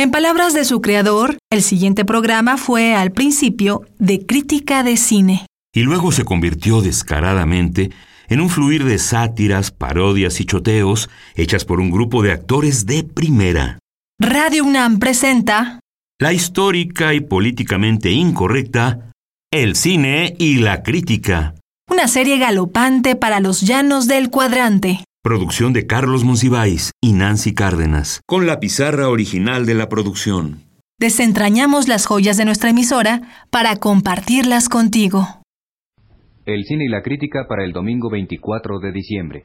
En palabras de su creador, el siguiente programa fue al principio de crítica de cine. Y luego se convirtió descaradamente en un fluir de sátiras, parodias y choteos hechas por un grupo de actores de primera. Radio UNAM presenta La histórica y políticamente incorrecta El cine y la crítica. Una serie galopante para los llanos del cuadrante. Producción de Carlos Monsiváis y Nancy Cárdenas, con la pizarra original de la producción. Desentrañamos las joyas de nuestra emisora para compartirlas contigo. El cine y la crítica para el domingo 24 de diciembre.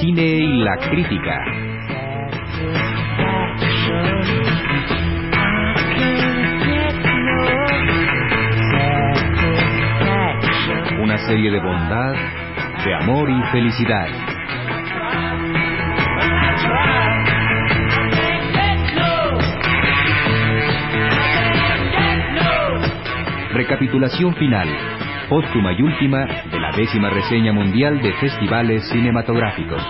Cine y la crítica. Una serie de bondad, de amor y felicidad. Recapitulación final, póstuma y última décima reseña mundial de festivales cinematográficos.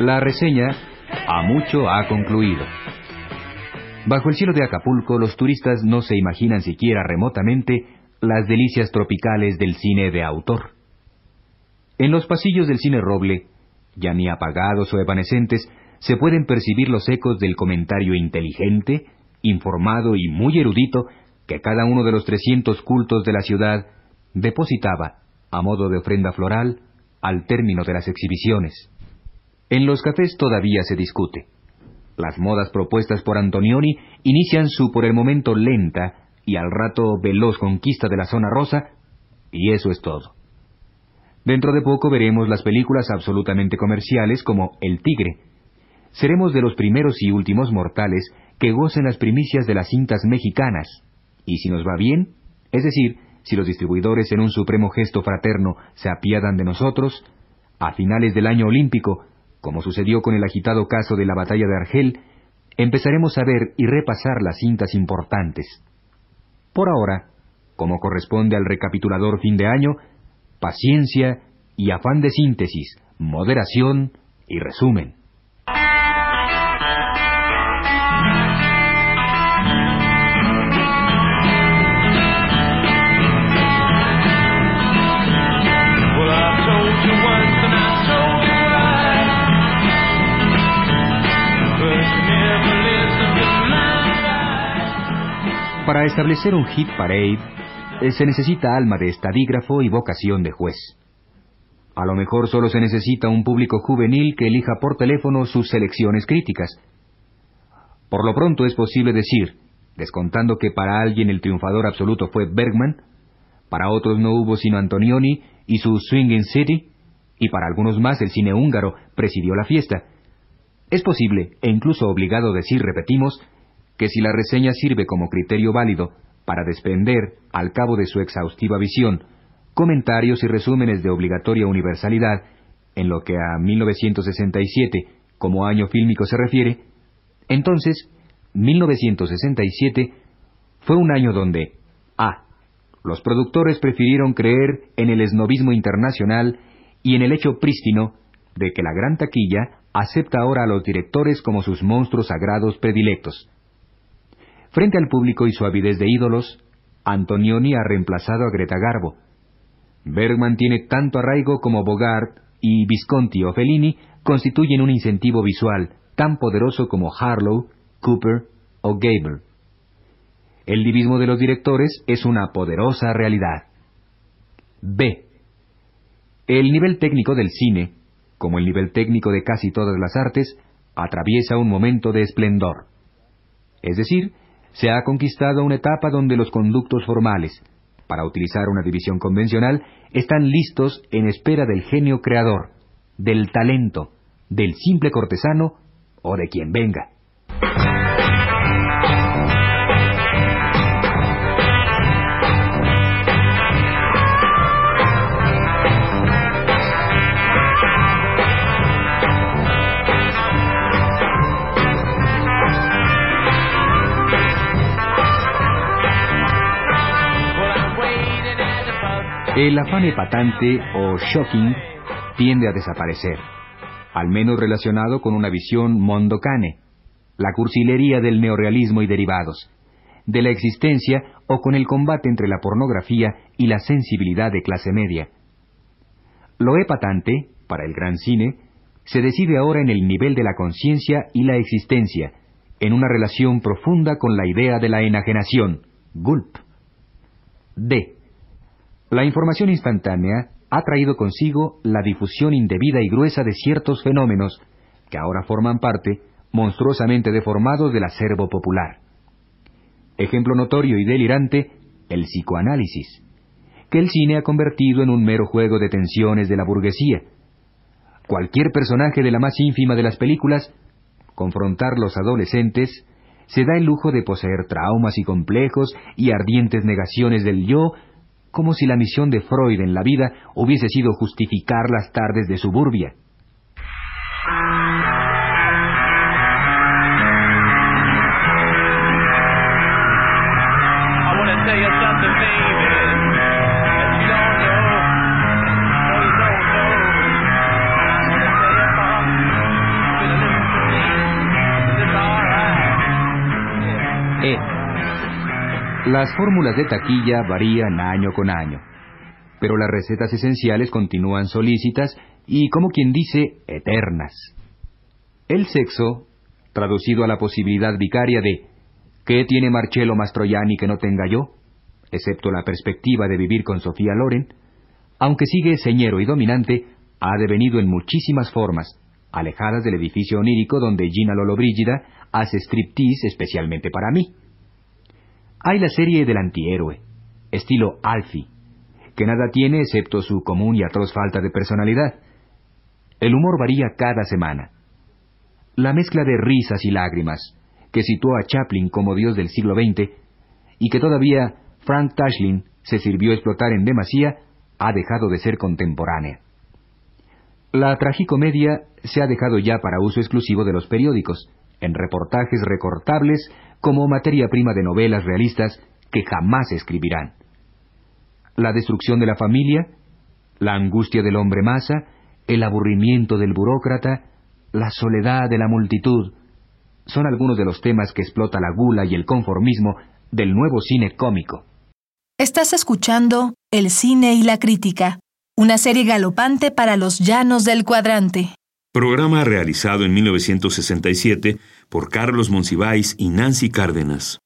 La reseña a mucho ha concluido. Bajo el cielo de Acapulco los turistas no se imaginan siquiera remotamente las delicias tropicales del cine de autor. En los pasillos del cine roble, ya ni apagados o evanescentes, se pueden percibir los ecos del comentario inteligente, informado y muy erudito que cada uno de los trescientos cultos de la ciudad depositaba, a modo de ofrenda floral, al término de las exhibiciones. En los cafés todavía se discute. Las modas propuestas por Antonioni inician su por el momento lenta y al rato veloz conquista de la zona rosa, y eso es todo. Dentro de poco veremos las películas absolutamente comerciales como El Tigre. Seremos de los primeros y últimos mortales que gocen las primicias de las cintas mexicanas, y si nos va bien, es decir, si los distribuidores en un supremo gesto fraterno se apiadan de nosotros, a finales del año olímpico como sucedió con el agitado caso de la batalla de Argel, empezaremos a ver y repasar las cintas importantes. Por ahora, como corresponde al recapitulador fin de año, paciencia y afán de síntesis, moderación y resumen. Establecer un hit parade, eh, se necesita alma de estadígrafo y vocación de juez. A lo mejor solo se necesita un público juvenil que elija por teléfono sus selecciones críticas. Por lo pronto es posible decir, descontando que para alguien el triunfador absoluto fue Bergman, para otros no hubo sino Antonioni y su Swinging City, y para algunos más el cine húngaro presidió la fiesta. Es posible, e incluso obligado decir, repetimos, que si la reseña sirve como criterio válido para desprender, al cabo de su exhaustiva visión, comentarios y resúmenes de obligatoria universalidad en lo que a 1967 como año fílmico se refiere, entonces 1967 fue un año donde A. Los productores prefirieron creer en el esnovismo internacional y en el hecho prístino de que la gran taquilla acepta ahora a los directores como sus monstruos sagrados predilectos. Frente al público y su avidez de ídolos, Antonioni ha reemplazado a Greta Garbo. Bergman tiene tanto arraigo como Bogart y Visconti o Fellini constituyen un incentivo visual tan poderoso como Harlow, Cooper o Gable. El divismo de los directores es una poderosa realidad. B. El nivel técnico del cine, como el nivel técnico de casi todas las artes, atraviesa un momento de esplendor. Es decir, se ha conquistado una etapa donde los conductos formales, para utilizar una división convencional, están listos en espera del genio creador, del talento, del simple cortesano o de quien venga. El afán epatante o shocking tiende a desaparecer, al menos relacionado con una visión mondocane, la cursilería del neorealismo y derivados, de la existencia o con el combate entre la pornografía y la sensibilidad de clase media. Lo epatante, para el gran cine, se decide ahora en el nivel de la conciencia y la existencia, en una relación profunda con la idea de la enajenación, gulp. D. La información instantánea ha traído consigo la difusión indebida y gruesa de ciertos fenómenos que ahora forman parte, monstruosamente deformados, del acervo popular. Ejemplo notorio y delirante, el psicoanálisis, que el cine ha convertido en un mero juego de tensiones de la burguesía. Cualquier personaje de la más ínfima de las películas, confrontar los adolescentes, se da el lujo de poseer traumas y complejos y ardientes negaciones del yo como si la misión de Freud en la vida hubiese sido justificar las tardes de suburbia. Las fórmulas de taquilla varían año con año, pero las recetas esenciales continúan solícitas y, como quien dice, eternas. El sexo, traducido a la posibilidad vicaria de ¿qué tiene Marcello Mastroianni que no tenga yo? excepto la perspectiva de vivir con Sofía Loren, aunque sigue señero y dominante, ha devenido en muchísimas formas, alejadas del edificio onírico donde Gina Lollobrigida hace striptease especialmente para mí. Hay la serie del antihéroe, estilo Alfie, que nada tiene excepto su común y atroz falta de personalidad. El humor varía cada semana. La mezcla de risas y lágrimas, que situó a Chaplin como dios del siglo XX, y que todavía Frank Tashlin se sirvió explotar en demasía, ha dejado de ser contemporánea. La tragicomedia se ha dejado ya para uso exclusivo de los periódicos, en reportajes recortables como materia prima de novelas realistas que jamás escribirán. La destrucción de la familia, la angustia del hombre masa, el aburrimiento del burócrata, la soledad de la multitud, son algunos de los temas que explota la gula y el conformismo del nuevo cine cómico. Estás escuchando El cine y la crítica, una serie galopante para los llanos del cuadrante. Programa realizado en 1967 por Carlos Monsiváis y Nancy Cárdenas.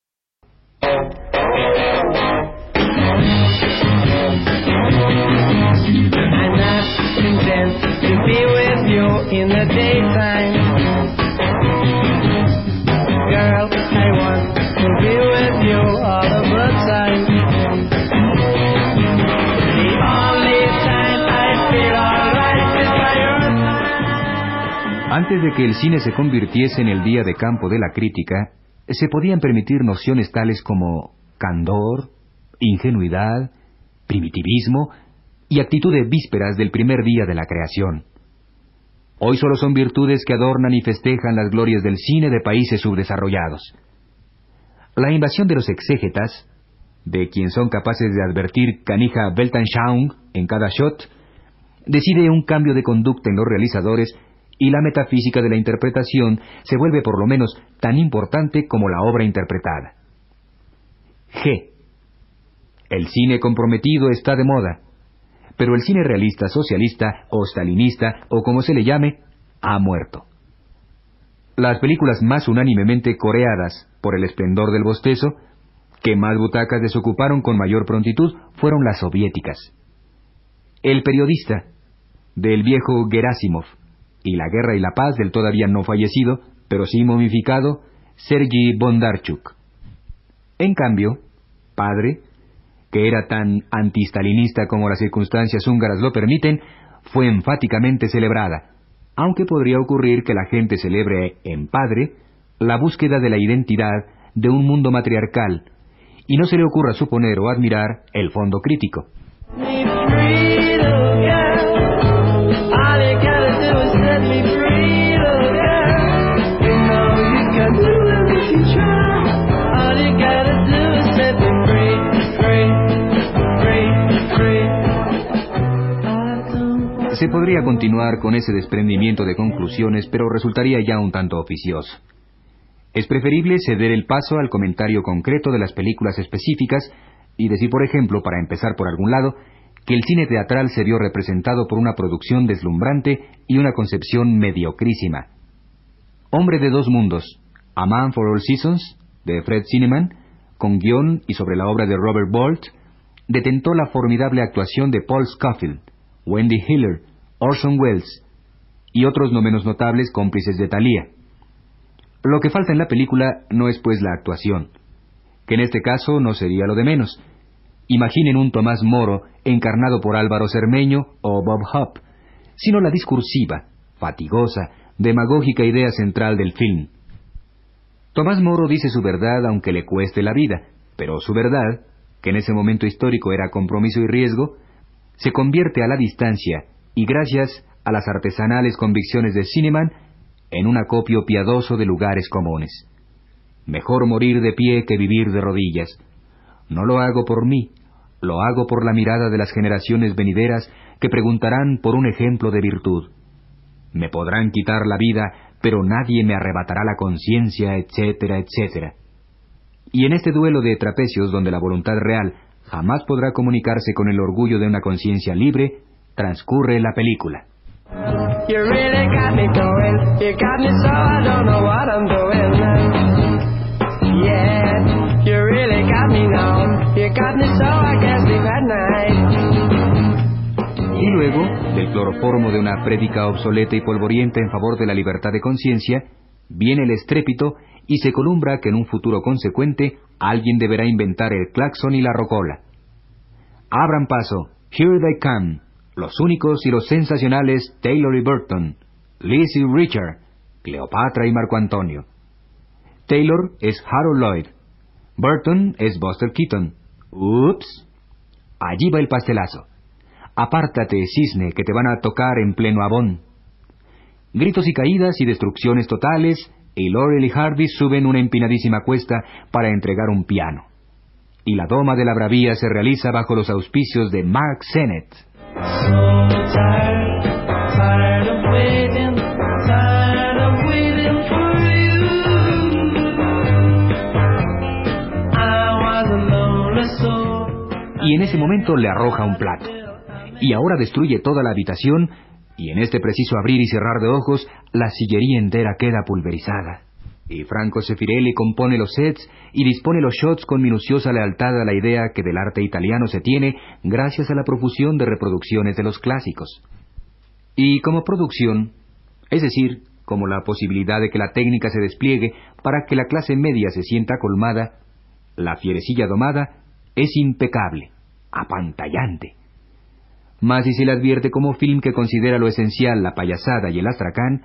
Antes de que el cine se convirtiese en el día de campo de la crítica, se podían permitir nociones tales como candor, ingenuidad, primitivismo y actitudes vísperas del primer día de la creación. Hoy solo son virtudes que adornan y festejan las glorias del cine de países subdesarrollados. La invasión de los exégetas, de quien son capaces de advertir canija Weltanschauung en cada shot, decide un cambio de conducta en los realizadores y la metafísica de la interpretación se vuelve por lo menos tan importante como la obra interpretada. G. El cine comprometido está de moda, pero el cine realista, socialista o stalinista o como se le llame, ha muerto. Las películas más unánimemente coreadas por el esplendor del bostezo, que más butacas desocuparon con mayor prontitud, fueron las soviéticas. El periodista, del viejo Gerasimov, y La Guerra y la Paz del todavía no fallecido, pero sí momificado, Sergi Bondarchuk. En cambio, padre, que era tan antistalinista como las circunstancias húngaras lo permiten, fue enfáticamente celebrada, aunque podría ocurrir que la gente celebre en padre la búsqueda de la identidad de un mundo matriarcal, y no se le ocurra suponer o admirar el fondo crítico. Podría continuar con ese desprendimiento de conclusiones, pero resultaría ya un tanto oficioso. Es preferible ceder el paso al comentario concreto de las películas específicas y decir, por ejemplo, para empezar por algún lado, que el cine teatral se vio representado por una producción deslumbrante y una concepción mediocrísima. Hombre de dos mundos, A Man for All Seasons, de Fred Cineman, con guion y sobre la obra de Robert Bolt, detentó la formidable actuación de Paul Scofield, Wendy Hiller, Orson Welles y otros no menos notables cómplices de Thalía. Lo que falta en la película no es pues la actuación, que en este caso no sería lo de menos. Imaginen un Tomás Moro encarnado por Álvaro Cermeño o Bob Hope, sino la discursiva, fatigosa, demagógica idea central del film. Tomás Moro dice su verdad aunque le cueste la vida, pero su verdad, que en ese momento histórico era compromiso y riesgo, se convierte a la distancia y gracias a las artesanales convicciones de Cineman, en un acopio piadoso de lugares comunes. Mejor morir de pie que vivir de rodillas. No lo hago por mí, lo hago por la mirada de las generaciones venideras que preguntarán por un ejemplo de virtud. Me podrán quitar la vida, pero nadie me arrebatará la conciencia, etcétera, etcétera. Y en este duelo de trapecios donde la voluntad real jamás podrá comunicarse con el orgullo de una conciencia libre, transcurre la película. Y luego, del cloroformo de una prédica obsoleta y polvorienta en favor de la libertad de conciencia, viene el estrépito y se columbra que en un futuro consecuente alguien deberá inventar el claxon y la rocola. Abran paso, here they come, los únicos y los sensacionales Taylor y Burton, Liz y Richard, Cleopatra y Marco Antonio. Taylor es Harold Lloyd, Burton es Buster Keaton. Ups. Allí va el pastelazo. Apártate, cisne, que te van a tocar en pleno abón. Gritos y caídas y destrucciones totales, y Laurel y Harvey suben una empinadísima cuesta para entregar un piano. Y la doma de la bravía se realiza bajo los auspicios de Mark Sennett. Y en ese momento le arroja un plato. Y ahora destruye toda la habitación y en este preciso abrir y cerrar de ojos, la sillería entera queda pulverizada. Y Franco Sefirelli compone los sets y dispone los shots con minuciosa lealtad a la idea que del arte italiano se tiene gracias a la profusión de reproducciones de los clásicos. Y como producción, es decir, como la posibilidad de que la técnica se despliegue para que la clase media se sienta colmada, la fierecilla domada es impecable, apantallante. Mas si se le advierte como film que considera lo esencial la payasada y el astracán,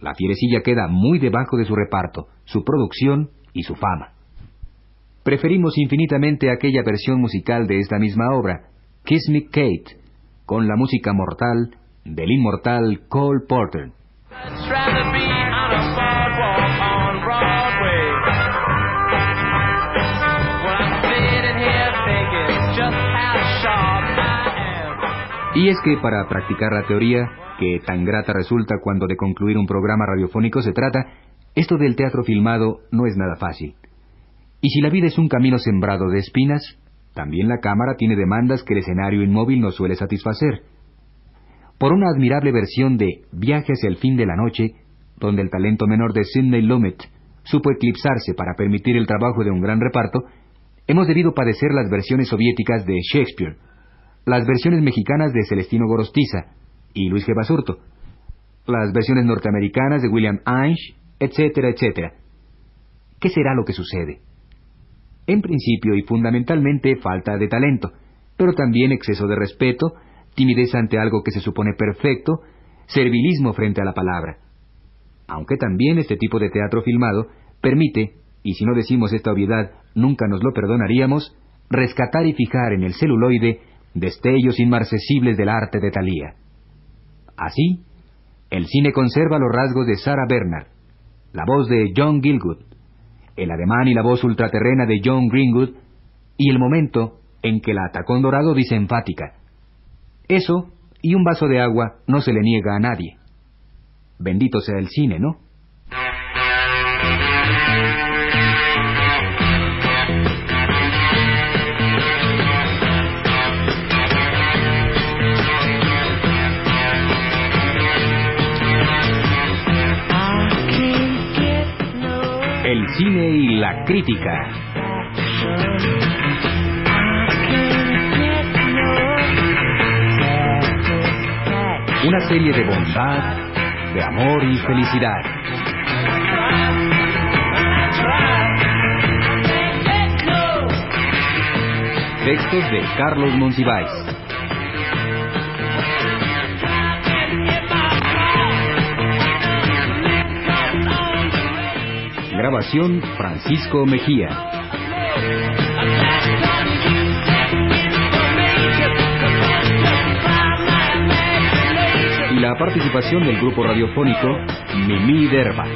la fierecilla queda muy debajo de su reparto, su producción y su fama. Preferimos infinitamente aquella versión musical de esta misma obra, Kiss Me Kate, con la música mortal del inmortal Cole Porter. Y es que para practicar la teoría, que tan grata resulta cuando de concluir un programa radiofónico se trata, esto del teatro filmado no es nada fácil. Y si la vida es un camino sembrado de espinas, también la cámara tiene demandas que el escenario inmóvil no suele satisfacer. Por una admirable versión de Viaje hacia el fin de la noche, donde el talento menor de Sidney Lumet supo eclipsarse para permitir el trabajo de un gran reparto, hemos debido padecer las versiones soviéticas de Shakespeare, las versiones mexicanas de Celestino Gorostiza y Luis G. Basurto, las versiones norteamericanas de William Ainge, etcétera, etcétera. ¿Qué será lo que sucede? En principio y fundamentalmente falta de talento, pero también exceso de respeto, timidez ante algo que se supone perfecto, servilismo frente a la palabra. Aunque también este tipo de teatro filmado permite, y si no decimos esta obviedad nunca nos lo perdonaríamos, rescatar y fijar en el celuloide destellos inmarcesibles del arte de Thalía. Así, el cine conserva los rasgos de Sarah Bernard, la voz de John Gilgood, el ademán y la voz ultraterrena de John Greenwood, y el momento en que la atacón dorado dice enfática, eso y un vaso de agua no se le niega a nadie. Bendito sea el cine, ¿no? Cine y la crítica. Una serie de bondad, de amor y felicidad. Textos de Carlos Monsiváis. Grabación Francisco Mejía. Y la participación del grupo radiofónico Mimi Derba.